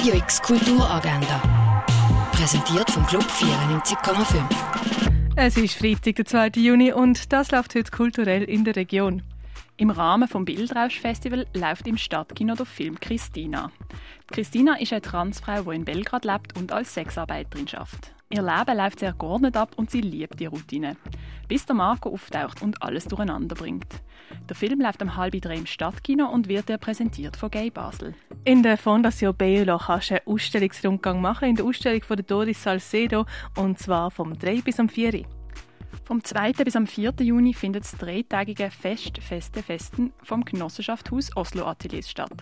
Radio X Kulturagenda. Präsentiert vom Club 94,5. Es ist Freitag, der 2. Juni und das läuft heute kulturell in der Region. Im Rahmen vom Bildrausch-Festival läuft im Stadtkino der Film Christina. Christina ist eine Transfrau, die in Belgrad lebt und als Sexarbeiterin schafft. Ihr Leben läuft sehr geordnet ab und sie liebt die Routine. Bis der Marco auftaucht und alles durcheinander bringt. Der Film läuft am halben drei im Stadtkino und wird präsentiert von Gay Basel. In der Fondation Beolo kannst du einen Ausstellungsrundgang machen in der Ausstellung von Doris Salcedo und zwar vom 3 bis am 4 Uhr. Vom 2. bis am 4. Juni findet das dreitägige Fest Feste Festen vom Genossenschaftshaus Oslo Ateliers statt.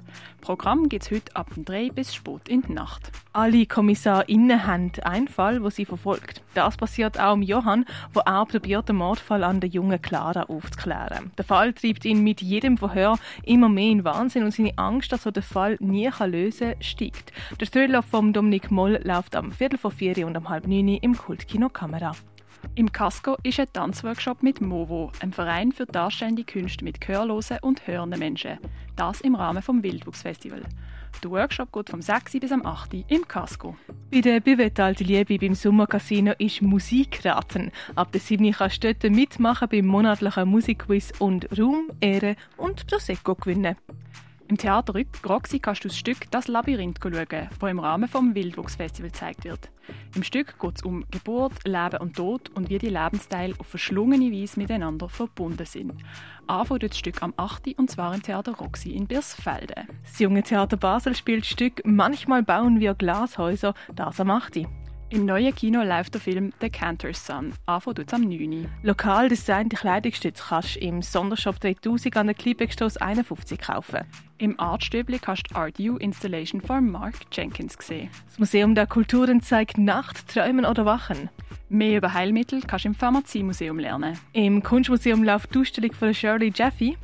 Programm gibt es heute ab dem 3 bis spät in die Nacht. Alle KommissarInnen haben einen Fall, wo sie verfolgt. Das passiert auch im Johann, wo er probiert, den Mordfall an der jungen Clara aufzuklären. Der Fall treibt ihn mit jedem Verhör immer mehr in Wahnsinn und seine Angst, dass er den Fall nie lösen kann, steigt. Der Thriller von Dominik Moll läuft am Viertel vor vier und um halb neun im Kultkino Kamera. Im Casco ist ein Tanzworkshop mit MOVO, einem Verein für darstellende Künste mit gehörlosen und hörenden Menschen. Das im Rahmen vom Wildwuchsfestival. Der Workshop geht vom 6. bis am 8. im Casco. Bei der Buvette Alte Liebe beim Sommercasino ist Musikraten. Ab der 7. kannst du dort mitmachen beim monatlichen Musikquiz und Ruhm, Ehre und Prosecco gewinnen. Im Theater Roxy kannst du das Stück «Das Labyrinth» schauen, das im Rahmen vom Wildwuchsfestival gezeigt wird. Im Stück geht es um Geburt, Leben und Tod und wie die Lebensteile auf verschlungene Weise miteinander verbunden sind. Anfangen das Stück am 8. und zwar im Theater Roxy in Birsfelde. Das Junge Theater Basel spielt das Stück «Manchmal bauen wir Glashäuser», das am 8. Im neuen Kino läuft der Film The Cantor's Son. Anfang tut am 9. Lokal designte Kleidungsstücke kannst du im Sondershop 3000 an der Kleinbeckstrasse 51 kaufen. Im Artstöbli kannst du Art U Installation von Mark Jenkins sehen. Das Museum der Kulturen zeigt Nacht, Träumen oder Wachen. Mehr über Heilmittel kannst du im Pharmaziemuseum lernen. Im Kunstmuseum läuft die Ausstellung von Shirley Jaffe.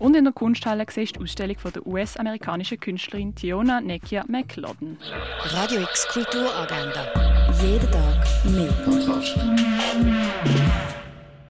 Und in der Kunsthalle siehst du die Ausstellung von der US-amerikanischen Künstlerin Tiona Nekia McLauden. Radio X Kulturagenda. Jeden Tag mehr.